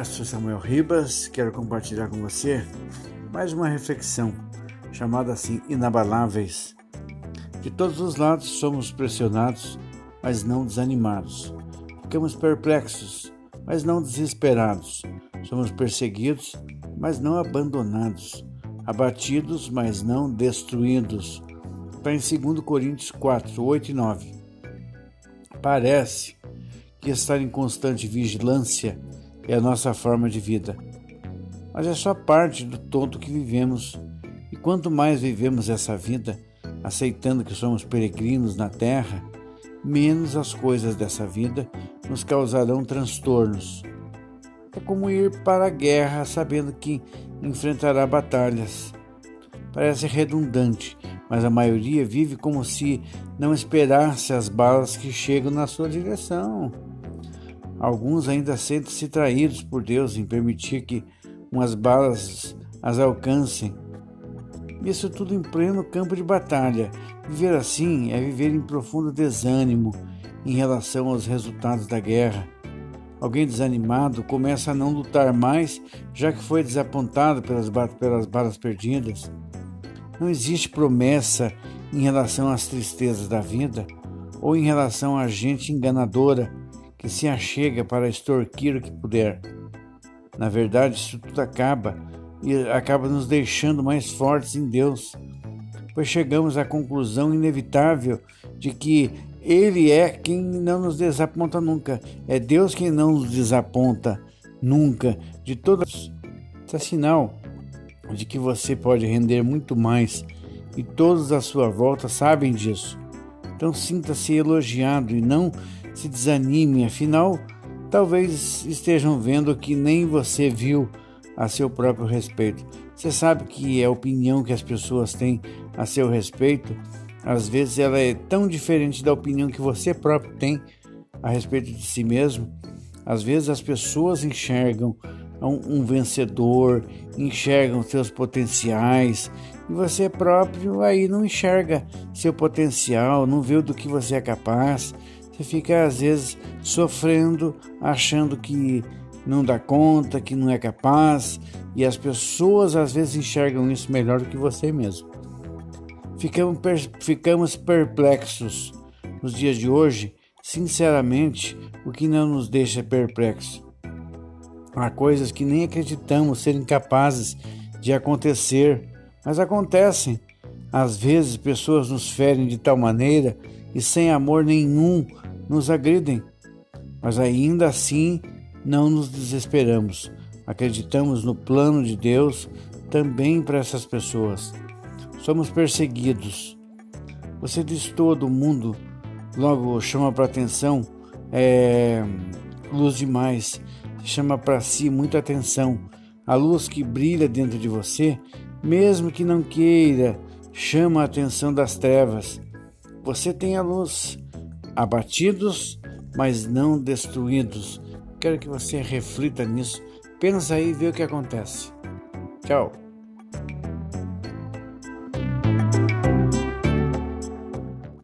Olá, sou Samuel Ribas. Quero compartilhar com você mais uma reflexão chamada assim Inabaláveis. De todos os lados somos pressionados, mas não desanimados. Ficamos perplexos, mas não desesperados. Somos perseguidos, mas não abandonados. Abatidos, mas não destruídos. Está em 2 Coríntios 4, 8 e 9. Parece que estar em constante vigilância é a nossa forma de vida. Mas é só parte do todo que vivemos. E quanto mais vivemos essa vida, aceitando que somos peregrinos na terra, menos as coisas dessa vida nos causarão transtornos. É como ir para a guerra sabendo que enfrentará batalhas. Parece redundante, mas a maioria vive como se não esperasse as balas que chegam na sua direção. Alguns ainda sentem-se traídos por Deus em permitir que umas balas as alcancem. Isso tudo em pleno campo de batalha. Viver assim é viver em profundo desânimo em relação aos resultados da guerra. Alguém desanimado começa a não lutar mais, já que foi desapontado pelas, pelas balas perdidas. Não existe promessa em relação às tristezas da vida ou em relação à gente enganadora que se achega para extorquir o que puder. Na verdade, isso tudo acaba e acaba nos deixando mais fortes em Deus, pois chegamos à conclusão inevitável de que Ele é quem não nos desaponta nunca. É Deus quem não nos desaponta nunca. De todas, é sinal de que você pode render muito mais e todos à sua volta sabem disso. Então sinta-se elogiado e não se desanime, afinal, talvez estejam vendo que nem você viu a seu próprio respeito. Você sabe que a opinião que as pessoas têm a seu respeito, às vezes ela é tão diferente da opinião que você próprio tem a respeito de si mesmo. Às vezes as pessoas enxergam um, um vencedor, enxergam seus potenciais e você próprio aí não enxerga seu potencial, não vê do que você é capaz, você fica às vezes sofrendo, achando que não dá conta, que não é capaz, e as pessoas às vezes enxergam isso melhor do que você mesmo. Ficamos, ficamos perplexos nos dias de hoje, sinceramente, o que não nos deixa perplexos. Há coisas que nem acreditamos serem capazes de acontecer, mas acontecem. Às vezes, pessoas nos ferem de tal maneira e sem amor nenhum nos agridem, mas ainda assim não nos desesperamos. Acreditamos no plano de Deus também para essas pessoas. Somos perseguidos. Você diz todo mundo, logo chama para atenção, é, luz demais, chama para si muita atenção. A luz que brilha dentro de você, mesmo que não queira, chama a atenção das trevas. Você tem a luz, abatidos, mas não destruídos. Quero que você reflita nisso. Pensa aí e vê o que acontece. Tchau.